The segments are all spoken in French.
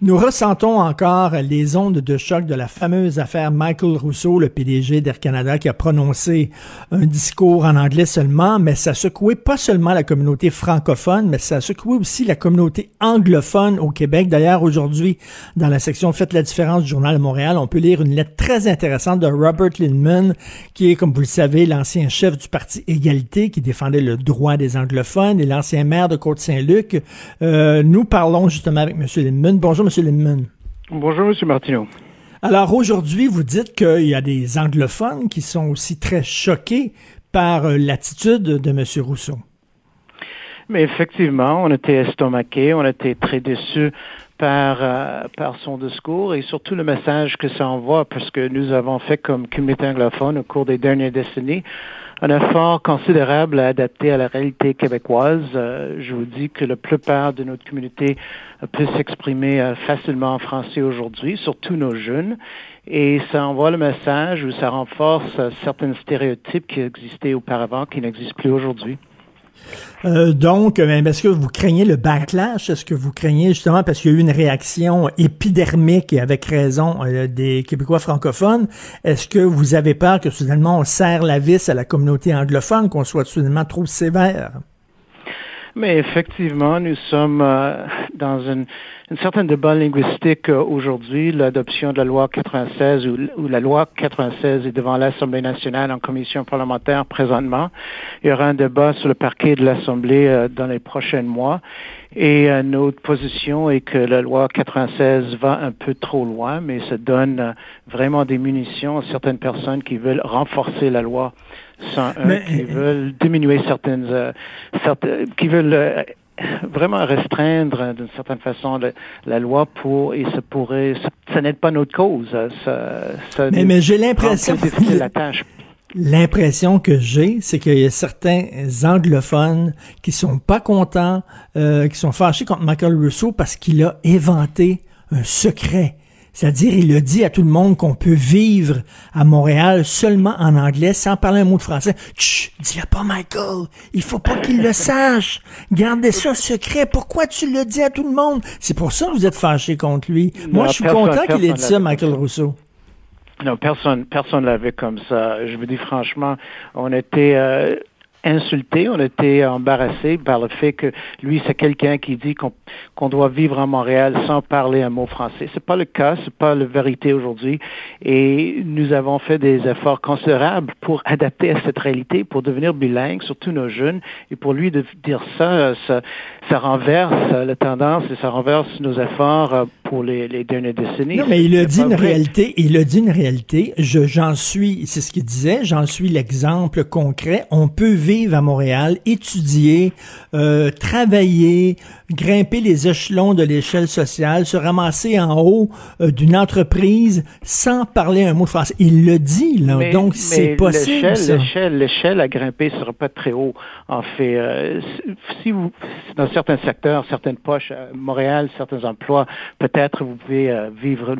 Nous ressentons encore les ondes de choc de la fameuse affaire Michael Rousseau, le PDG d'Air Canada, qui a prononcé un discours en anglais seulement, mais ça a secoué pas seulement la communauté francophone, mais ça a secoué aussi la communauté anglophone au Québec. D'ailleurs, aujourd'hui, dans la section Faites la différence du Journal de Montréal, on peut lire une lettre très intéressante de Robert Lindman, qui est, comme vous le savez, l'ancien chef du Parti Égalité, qui défendait le droit des anglophones, et l'ancien maire de Côte-Saint-Luc. Euh, nous parlons justement avec M. Lindman. Bonjour, Bonjour, M. Martineau. Alors aujourd'hui, vous dites qu'il y a des anglophones qui sont aussi très choqués par euh, l'attitude de M. Rousseau. Mais effectivement, on était estomaqués, on était très déçus par, euh, par son discours et surtout le message que ça envoie, parce que nous avons fait comme communauté anglophone au cours des dernières décennies un effort considérable à adapter à la réalité québécoise. Euh, je vous dis que la plupart de notre communauté peut s'exprimer euh, facilement en français aujourd'hui, surtout nos jeunes. Et ça envoie le message ou ça renforce euh, certains stéréotypes qui existaient auparavant, qui n'existent plus aujourd'hui. Euh, donc, euh, est-ce que vous craignez le backlash? Est-ce que vous craignez justement parce qu'il y a eu une réaction épidermique et avec raison euh, des Québécois francophones? Est-ce que vous avez peur que soudainement on serre la vis à la communauté anglophone, qu'on soit soudainement trop sévère? Mais effectivement, nous sommes dans une une certaine débat linguistique euh, aujourd'hui. L'adoption de la loi 96 ou, la loi 96 est devant l'Assemblée nationale en commission parlementaire présentement. Il y aura un débat sur le parquet de l'Assemblée euh, dans les prochains mois. Et euh, notre position est que la loi 96 va un peu trop loin, mais ça donne vraiment des munitions à certaines personnes qui veulent renforcer la loi 101, qui veulent diminuer certaines, certaines qui veulent vraiment restreindre d'une certaine façon la, loi pour et ça pourrait ça, n'aide pas notre cause ça, mais, mais j'ai l'impression L'impression que j'ai, c'est qu'il y a certains anglophones qui sont pas contents, euh, qui sont fâchés contre Michael Rousseau parce qu'il a inventé un secret c'est-à-dire, il a dit à tout le monde qu'on peut vivre à Montréal seulement en anglais, sans parler un mot de français. Chut, dis-le pas, Michael. Il faut pas qu'il le sache. Gardez ça secret. Pourquoi tu le dis à tout le monde? C'est pour ça que vous êtes fâché contre lui. Moi, je suis content qu'il ait dit ça, Michael Rousseau. Non, personne, personne l'avait comme ça. Je vous dis franchement, on était euh, insulté, on était embarrassé par le fait que lui, c'est quelqu'un qui dit qu'on doit vivre à Montréal sans parler un mot français. C'est pas le cas, c'est pas la vérité aujourd'hui. Et nous avons fait des efforts considérables pour adapter à cette réalité, pour devenir bilingue, surtout nos jeunes. Et pour lui de dire ça, ça, ça renverse la tendance et ça renverse nos efforts pour les, les dernières décennies. Non, mais il a dit une réalité. Il a dit une réalité. Je, j'en suis, c'est ce qu'il disait. J'en suis l'exemple concret. On peut vivre à Montréal, étudier, euh, travailler, grimper les échelons de l'échelle sociale, se ramasser en haut euh, d'une entreprise sans parler un mot de français. Il le dit, là. donc c'est possible. L'échelle, l'échelle à grimper sera pas très haut. En fait, euh, si vous, dans certains secteurs, certaines poches, à Montréal, certains emplois, peut-être vous pouvez vivre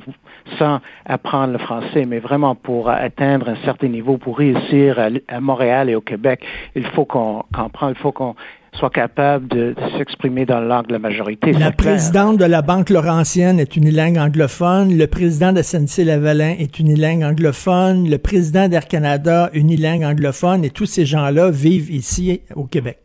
sans apprendre le français, mais vraiment pour atteindre un certain niveau, pour réussir à, Montréal et au Québec, il faut qu'on comprenne, il faut qu'on soit capable de, s'exprimer dans la langue de la majorité. La présidente de la Banque Laurentienne est unilingue anglophone, le président de SNC-Lavalin est unilingue anglophone, le président d'Air Canada unilingue anglophone, et tous ces gens-là vivent ici au Québec.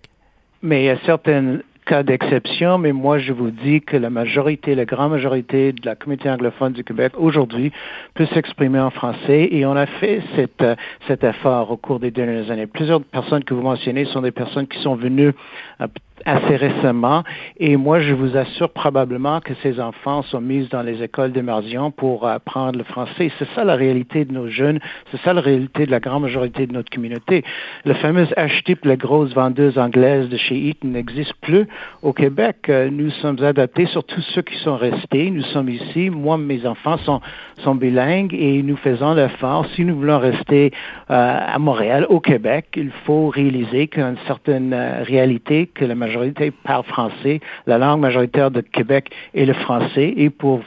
Mais il y a certaines cas d'exception, mais moi je vous dis que la majorité, la grande majorité de la communauté anglophone du Québec aujourd'hui peut s'exprimer en français et on a fait cet, euh, cet effort au cours des dernières années. Plusieurs personnes que vous mentionnez sont des personnes qui sont venues euh, assez récemment. Et moi, je vous assure probablement que ces enfants sont mis dans les écoles d'immersion pour apprendre le français. C'est ça la réalité de nos jeunes. C'est ça la réalité de la grande majorité de notre communauté. Le fameux H-type, la grosse vendeuse anglaise de chez Eaton, n'existe plus au Québec. Euh, nous sommes adaptés sur tous ceux qui sont restés. Nous sommes ici. Moi, mes enfants sont, sont bilingues et nous faisons l'effort. Si nous voulons rester euh, à Montréal, au Québec, il faut réaliser qu'il y a une certaine euh, réalité que la majorité parle français. La langue majoritaire de Québec est le français. Et pour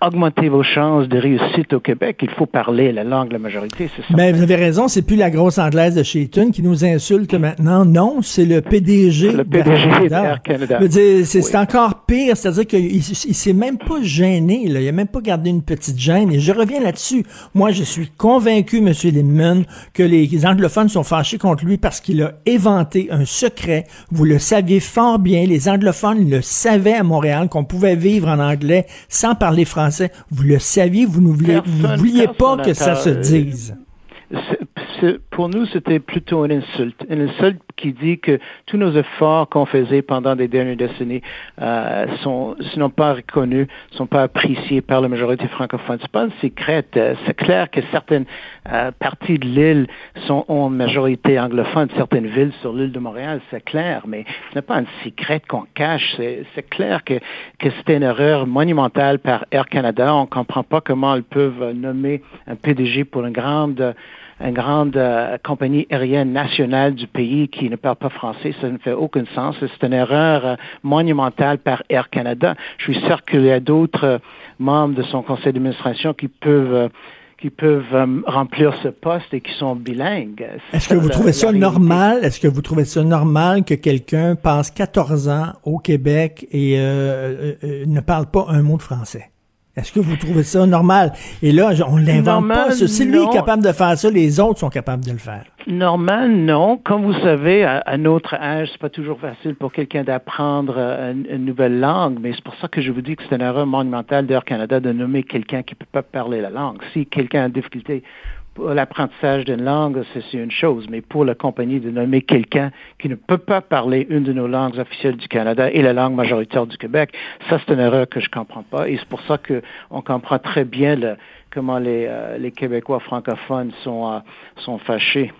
augmenter vos chances de réussite au Québec, il faut parler la langue de la majorité. Ça. Mais vous avez raison, c'est plus la grosse anglaise de Shayton qui nous insulte maintenant. Non, c'est le PDG. Le PDG d'Air Canada. C'est encore pire, c'est-à-dire qu'il il, s'est même pas gêné. Là. Il a même pas gardé une petite gêne. Et je reviens là-dessus. Moi, je suis convaincu, M. Lindman, que les anglophones sont fâchés contre lui parce qu'il a éventé un secret. Vous le saviez fort bien. Les anglophones le savaient à Montréal qu'on pouvait vivre en anglais sans parler français. Vous le saviez, vous ne vouliez pas que ça se dise pour nous, c'était plutôt une insulte. Une insulte qui dit que tous nos efforts qu'on faisait pendant les dernières décennies euh, sont, sont pas reconnus, sont pas appréciés par la majorité francophone. C'est pas un secret. Euh, c'est clair que certaines euh, parties de l'île sont en majorité anglophone, certaines villes sur l'île de Montréal, c'est clair, mais ce n'est pas un secret qu'on cache. C'est clair que, que c'était une erreur monumentale par Air Canada. On comprend pas comment ils peuvent nommer un PDG pour une grande une grande euh, compagnie aérienne nationale du pays qui ne parle pas français, ça ne fait aucun sens. C'est une erreur euh, monumentale par Air Canada. Je suis sûr qu'il y a d'autres euh, membres de son conseil d'administration qui peuvent qui peuvent remplir ce poste et qui sont bilingues. Est-ce que vous trouvez ça normal? Est-ce que vous trouvez ça normal que quelqu'un passe 14 ans au Québec et ne parle pas un mot de français? Est-ce que vous trouvez ça normal? Et là, on l'invente pas. Si lui est capable de faire ça, les autres sont capables de le faire. Normal, non. Comme vous savez, à, notre âge, c'est pas toujours facile pour quelqu'un d'apprendre euh, une, nouvelle langue, mais c'est pour ça que je vous dis que c'est une erreur monumentale d'Air Canada de nommer quelqu'un qui peut pas parler la langue. Si quelqu'un a difficulté pour l'apprentissage d'une langue, c'est une chose, mais pour la compagnie de nommer quelqu'un qui ne peut pas parler une de nos langues officielles du Canada et la langue majoritaire du Québec, ça c'est une erreur que je comprends pas. Et c'est pour ça qu'on comprend très bien comment les, euh, les Québécois francophones sont, euh, sont fâchés.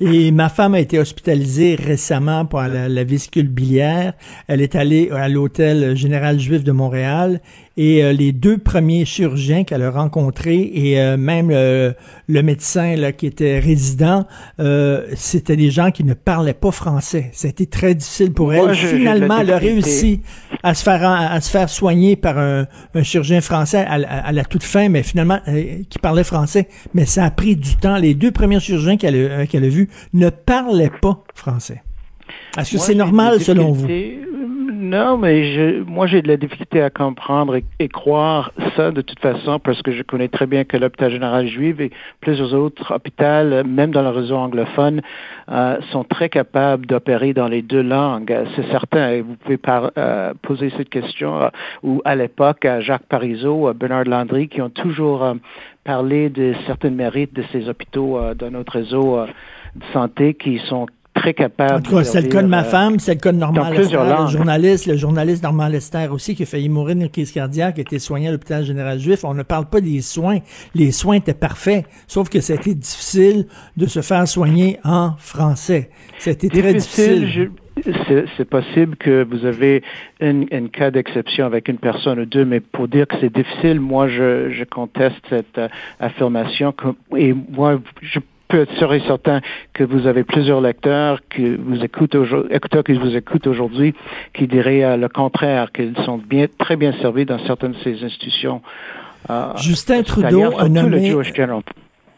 Et ma femme a été hospitalisée récemment pour la, la biliaire. Elle est allée à l'hôtel général juif de Montréal et euh, les deux premiers chirurgiens qu'elle a rencontrés et euh, même euh, le médecin là, qui était résident, c'était des gens qui ne parlaient pas français. C'était très difficile pour elle. Finalement, elle a réussi à se faire à, se faire soigner par un, un chirurgien français à, à, la toute fin, mais finalement qui parlait français. Mais ça a pris du temps. Les deux premiers chirurgiens qu'elle a, qu'elle a vus ne parlaient pas français. Est-ce que c'est normal selon vous? Non, mais je, moi, j'ai de la difficulté à comprendre et, croire ça de toute façon parce que je connais très bien que l'hôpital général juif et plusieurs autres hôpitaux, même dans le réseau anglophone, euh, sont très capables d'opérer dans les deux langues. C'est certain. Et vous pouvez par, euh, poser cette question euh, ou à l'époque à Jacques Parizeau, à Bernard Landry, qui ont toujours parlé de certains mérites de ces hôpitaux dans notre réseau de santé qui sont très capable. En tout cas, c'est le cas de ma euh, femme, c'est le cas de Normand Lester, le journaliste, le journaliste Normand Lester aussi, qui a failli mourir d'une crise cardiaque, qui a été soigné à l'hôpital général juif. On ne parle pas des soins. Les soins étaient parfaits, sauf que c'était difficile de se faire soigner en français. C'était très difficile. c'est possible que vous avez un cas d'exception avec une personne ou deux, mais pour dire que c'est difficile, moi, je, je conteste cette euh, affirmation. et moi, je peut être sûr et certain que vous avez plusieurs lecteurs qui vous écoutent écouteurs qui vous écoutent aujourd'hui qui diraient euh, le contraire, qu'ils sont bien, très bien servis dans certaines de ces institutions. Euh, Justin Trudeau a nommé...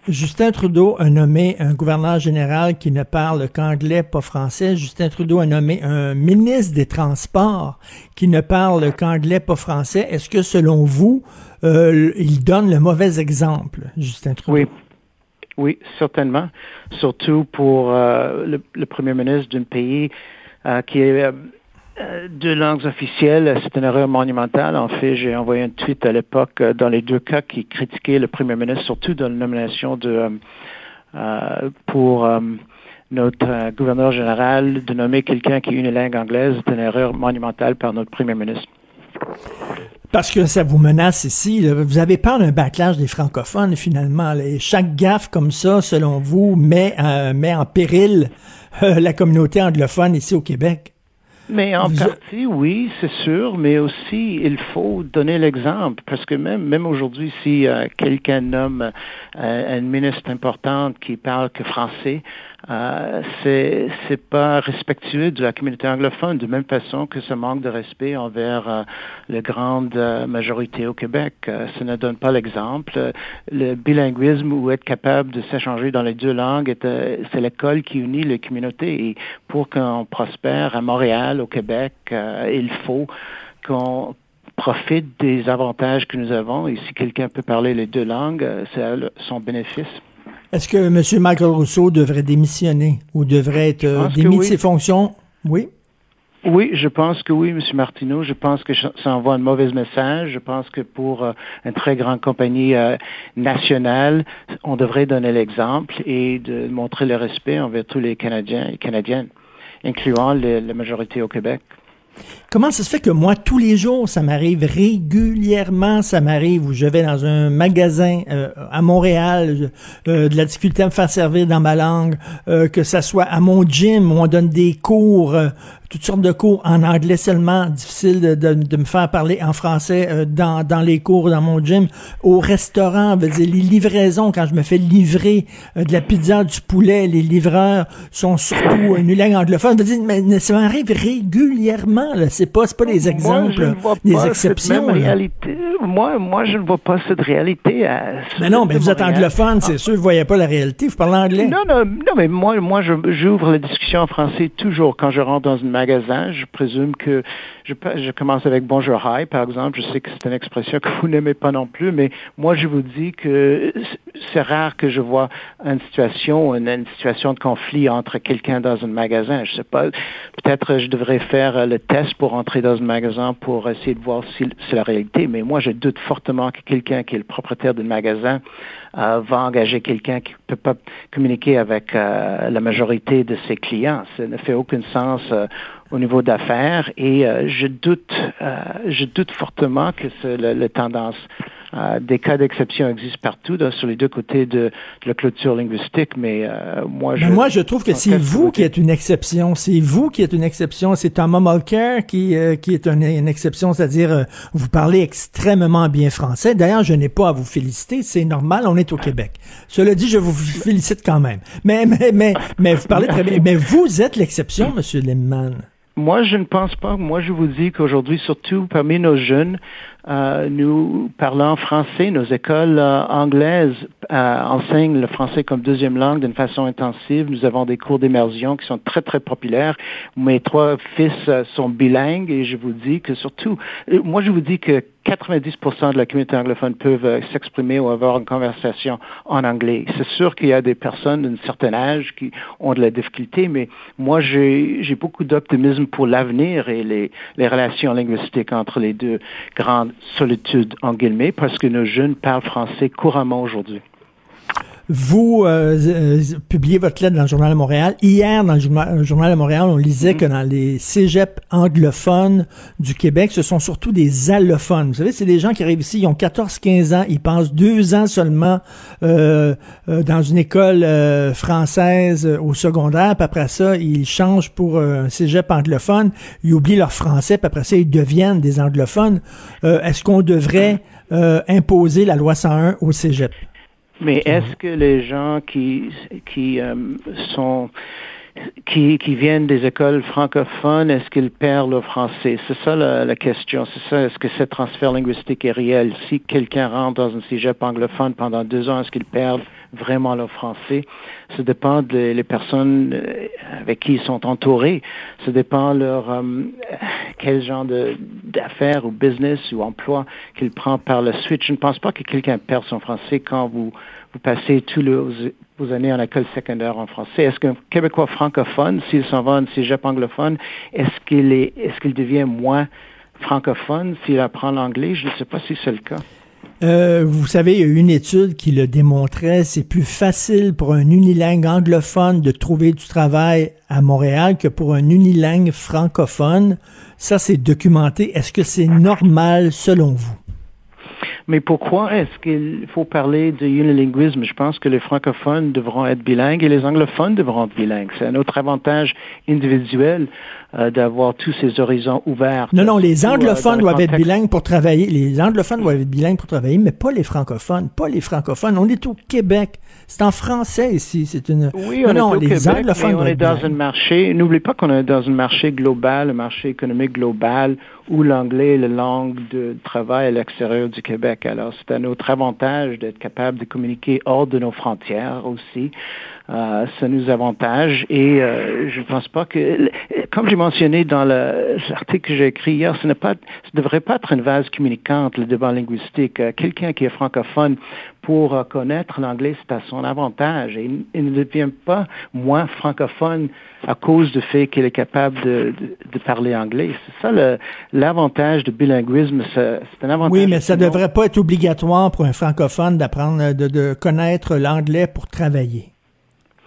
Justin Trudeau a nommé un gouverneur général qui ne parle qu'anglais, pas français. Justin Trudeau a nommé un ministre des Transports qui ne parle qu'anglais, pas français. Est-ce que, selon vous, euh, il donne le mauvais exemple, Justin Trudeau? Oui. Oui, certainement. Surtout pour euh, le, premier ministre d'un pays euh, qui est euh, deux langues officielles, c'est une erreur monumentale. En fait, j'ai envoyé un tweet à l'époque dans les deux cas qui critiquaient le premier ministre, surtout dans la nomination de pour notre gouverneur général de nommer quelqu'un qui a une langue anglaise. C'est une erreur monumentale par notre premier ministre. Parce que ça vous menace ici. Vous avez peur d'un backlash des francophones, finalement. chaque gaffe comme ça, selon vous, met, euh, met en péril euh, la communauté anglophone ici au Québec. Mais en partie, oui, c'est sûr, mais aussi, il faut donner l'exemple, parce que même, même aujourd'hui, si euh, quelqu'un nomme euh, une ministre importante qui parle que français, euh, c'est c'est pas respectueux de la communauté anglophone, de même façon que ce manque de respect envers euh, la grande majorité au Québec. ça ne donne pas l'exemple. Le bilinguisme ou être capable de s'échanger dans les deux langues, c'est l'école qui unit les communautés. Et pour qu'on prospère à Montréal, au Québec, euh, il faut qu'on profite des avantages que nous avons. Et si quelqu'un peut parler les deux langues, euh, c'est à son bénéfice. Est-ce que M. Michael Rousseau devrait démissionner ou devrait être euh, démis de ses fonctions? Oui. Oui, je pense que oui, M. Martineau. Je pense que ça envoie un mauvais message. Je pense que pour une très grande compagnie nationale, on devrait donner l'exemple et de montrer le respect envers tous les Canadiens et Canadiennes incluant la majorité au Québec. Comment ça se fait que moi, tous les jours, ça m'arrive régulièrement, ça m'arrive où je vais dans un magasin euh, à Montréal, euh, de la difficulté à me faire servir dans ma langue, euh, que ça soit à mon gym où on donne des cours toutes sortes de cours en anglais seulement, difficile de, de, me faire parler en français euh, dans, dans les cours dans mon gym. Au restaurant, veut dire, les livraisons, quand je me fais livrer euh, de la pizza, du poulet, les livreurs sont surtout une langue anglophone. Veut dire, mais ça m'arrive régulièrement. Là. C'est pas, pas des exemples, des exceptions. réalité. Moi, moi, je ne vois pas cette réalité. mais non, mais vous êtes anglophone, c'est sûr, vous voyez pas la réalité. Vous parlez anglais. Non, non, non, mais moi, moi, j'ouvre la discussion en français toujours quand je rentre dans une magasin, je présume que je, je commence avec bonjour hi, par exemple. Je sais que c'est une expression que vous n'aimez pas non plus, mais moi, je vous dis que c'est rare que je vois une situation, une, situation de conflit entre quelqu'un dans un magasin. Je sais pas, peut-être je devrais faire le test pour entrer dans un magasin pour essayer de voir si c'est la réalité, mais moi, je doute fortement que quelqu'un qui est le propriétaire d'un magasin euh, va engager quelqu'un qui peut pas communiquer avec euh, la majorité de ses clients. Ça ne fait aucun sens euh, au niveau d'affaires et je doute, je doute fortement que c'est la tendance euh, des cas d'exception existent partout sur les deux côtés de, la clôture linguistique, mais euh, moi, je, moi, je trouve que c'est vous qui êtes une exception. C'est vous qui êtes une exception. C'est Thomas Mulcair qui, euh, qui est une, exception, c'est-à-dire vous parlez extrêmement bien français. D'ailleurs, je n'ai pas à vous féliciter. C'est normal, on est au Québec. Cela dit, je vous félicite quand même. Mais, mais, mais, mais vous parlez très bien. Mais vous êtes l'exception, Monsieur Lemman. Moi, je ne pense pas. Moi, je vous dis qu'aujourd'hui, surtout parmi nos jeunes, euh, nous parlons français. Nos écoles euh, anglaises euh, enseignent le français comme deuxième langue d'une façon intensive. Nous avons des cours d'immersion qui sont très, très populaires. Mes trois fils sont bilingues et je vous dis que surtout, moi, je vous dis que 90% de la communauté anglophone peuvent s'exprimer ou avoir une conversation en anglais. C'est sûr qu'il y a des personnes d'un certain âge qui ont de la difficulté, mais moi, j'ai beaucoup d'optimisme pour l'avenir et les, les relations linguistiques entre les deux grandes solitude, en guillemets, parce que nos jeunes parlent français couramment aujourd'hui. Vous euh, euh, publiez votre lettre dans le Journal de Montréal. Hier, dans le Journal de Montréal, on lisait que dans les cégeps anglophones du Québec, ce sont surtout des allophones. Vous savez, c'est des gens qui arrivent ici, ils ont 14-15 ans, ils passent deux ans seulement euh, dans une école française au secondaire, puis après ça, ils changent pour un cégep anglophone, ils oublient leur français, puis après ça, ils deviennent des anglophones. Est-ce qu'on devrait imposer la loi 101 au cégep? Mais est-ce que les gens qui, qui euh, sont qui, qui, viennent des écoles francophones, est-ce qu'ils perdent le français? C'est ça la, question. C'est ça. Est-ce que ce transfert linguistique est réel? Si quelqu'un rentre dans un cégep anglophone pendant deux ans, est-ce qu'il perd vraiment le français? Ça dépend des personnes euh, avec qui ils sont entourés. Ça dépend leur euh, quel genre d'affaires ou business ou emploi qu'il prend par la suite. Je ne pense pas que quelqu'un perd son français quand vous vous passez tous vos années en école secondaire en français. Est-ce qu'un Québécois francophone, s'il s'en va en cégep anglophone, est-ce qu'il est, est-ce qu'il devient moins francophone s'il apprend l'anglais? Je ne sais pas si c'est le cas. Euh, vous savez, il y a eu une étude qui le démontrait, c'est plus facile pour un unilingue anglophone de trouver du travail à Montréal que pour un unilingue francophone. Ça, c'est documenté. Est-ce que c'est normal selon vous? Mais pourquoi est-ce qu'il faut parler de unilinguisme? Je pense que les francophones devront être bilingues et les anglophones devront être bilingues. C'est un autre avantage individuel euh, d'avoir tous ces horizons ouverts. Non, non, les anglophones doivent être bilingues pour travailler. Les anglophones doivent être bilingues pour travailler, mais pas les francophones. Pas les francophones. On est au Québec. C'est en français ici. C'est une. Oui, on non, est au les Québec, anglophones mais on est dans bilingues. un marché. N'oublie pas qu'on est dans un marché global, un marché économique global, où l'anglais est la langue de travail à l'extérieur du Québec. Alors, c'est à notre avantage d'être capable de communiquer hors de nos frontières aussi. Euh, ça nous avantage et euh, je ne pense pas que, comme j'ai mentionné dans le- l'article que j'ai écrit hier, ce n'est pas, ce ne devrait pas être une vase communicante le débat linguistique. Euh, Quelqu'un qui est francophone pour euh, connaître l'anglais, c'est à son avantage et il, ne devient pas moins francophone à cause du fait qu'il est capable de, de, de parler anglais. C'est ça le- l'avantage du bilinguisme. C'est un avantage. Oui, mais ça monde. devrait pas être obligatoire pour un francophone d'apprendre, de, de connaître l'anglais pour travailler.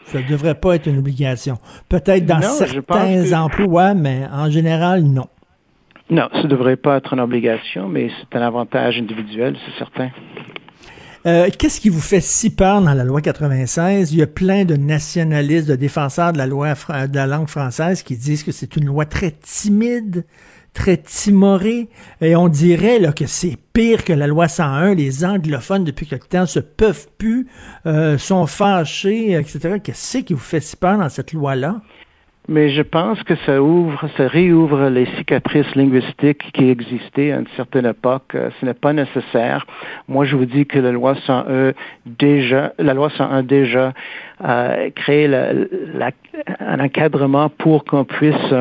Ça ne devrait pas être une obligation. Peut-être dans Non, certains que- emplois, mais en général, non. Non, ça ne devrait pas être une obligation, mais c'est un avantage individuel, c'est certain. Euh, Qu'est-ce qui vous fait si peur dans la loi 96? Il y a plein de nationalistes, de défenseurs de la loi de la langue française qui disent que c'est une loi très timide, très timorée, et on dirait que c'est pire que la loi 101. Les anglophones, depuis quelque temps, se peuvent plus, euh, sont fâchés, etc. Qu'est-ce qui vous fait si peur dans cette loi-là? Mais je pense que ça ouvre, ça réouvre les cicatrices linguistiques qui existaient à une certaine époque. Euh, Ce n'est pas nécessaire. Moi, je vous dis que la loi 101 déjà, la loi 101 déjà euh, crée un encadrement pour qu'on puisse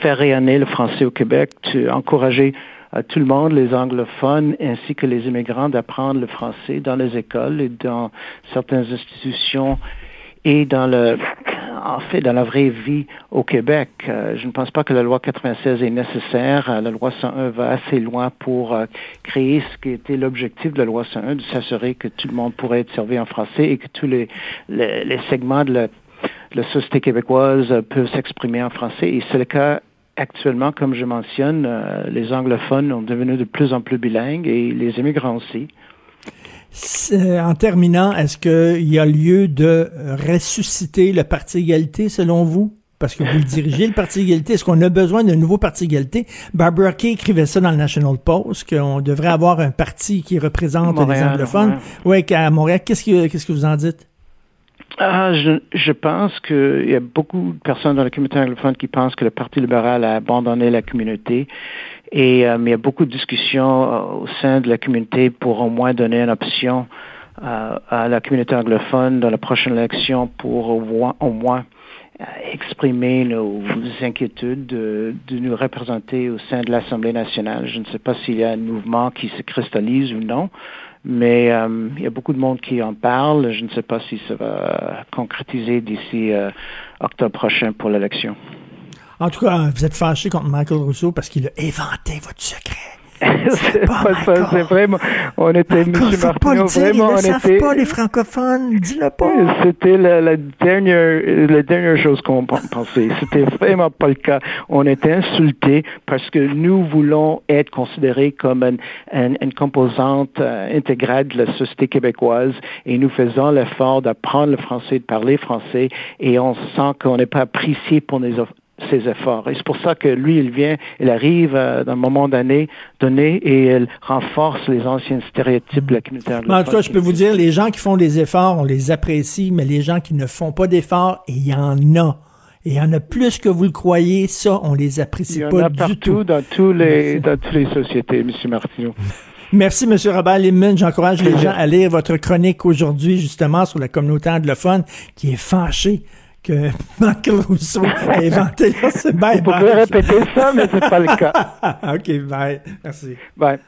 faire rayonner le français au Québec, tu, encourager euh, tout le monde, les anglophones ainsi que les immigrants, d'apprendre le français dans les écoles et dans certaines institutions et dans le, en fait, dans la vraie vie au Québec. Euh, je ne pense pas que la loi 96 est nécessaire. Euh, la loi 101 va assez loin pour euh, créer ce qui était l'objectif de la loi 101, de s'assurer que tout le monde pourrait être servi en français et que tous les, les, les segments de la, la société québécoise euh, peuvent s'exprimer en français. Et c'est le cas actuellement, comme je mentionne, euh, les anglophones ont devenu de plus en plus bilingues et les immigrants aussi. C'est- En terminant, est-ce qu'il y a lieu de ressusciter le Parti égalité, selon vous? Parce que vous le dirigez, le Parti égalité. Est-ce qu'on a besoin d'un nouveau Parti égalité? Barbara Kay écrivait ça dans le National Post, qu'on devrait avoir un parti qui représente les Montréal, anglophones. ouais. Oui, qu'à Montréal. Qu'est-ce que, qu'est-ce que vous en dites? Ah, je, je pense qu'il y a beaucoup de personnes dans la communauté anglophone qui pensent que le Parti libéral a abandonné la communauté. Et euh, il y a beaucoup de discussions euh, au sein de la communauté pour au moins donner une option euh, à la communauté anglophone dans la prochaine élection pour au moins, au moins euh, exprimer nos inquiétudes de, de nous représenter au sein de l'Assemblée nationale. Je ne sais pas s'il y a un mouvement qui se cristallise ou non, mais euh, il y a beaucoup de monde qui en parle. Je ne sais pas si ça va concrétiser d'ici euh, octobre prochain pour l'élection. En tout cas, vous êtes fâché contre Michael Rousseau parce qu'il a éventé votre secret. C'est pas vraiment, on était, M. Michael, faut pas le Martineau, vraiment, on était, pas, les francophones. Dis-le pas. C'était la, la dernière, la dernière chose qu'on pen- pensait. C'était vraiment pas le cas. On était insultés parce que nous voulons être considérés comme une, une- une composante euh, intégrale de la société québécoise et nous faisons l'effort d'apprendre le français, de parler français et on sent qu'on n'est pas apprécié pour nos ses efforts. Et c'est pour ça que lui, il vient, il arrive euh, dans un moment donné, donné et il renforce les anciens stéréotypes de la communauté anglophone. en tout cas, je peux vous dire, les gens qui font des efforts, on les apprécie, mais les gens qui ne font pas d'efforts, il y en a. Et il y en a plus que vous le croyez, ça, on les apprécie Il y en pas a du partout tout. dans tous les Merci. dans toutes les sociétés, M. Martineau. Merci, M. Robert Limon. J'encourage les gens à lire votre chronique aujourd'hui, justement, sur la communauté anglophone qui est fâchée que Michael Rousseau a inventé bien Vous pouvez répéter ça, mais c'est pas le cas. OK, bye. Merci. Bye.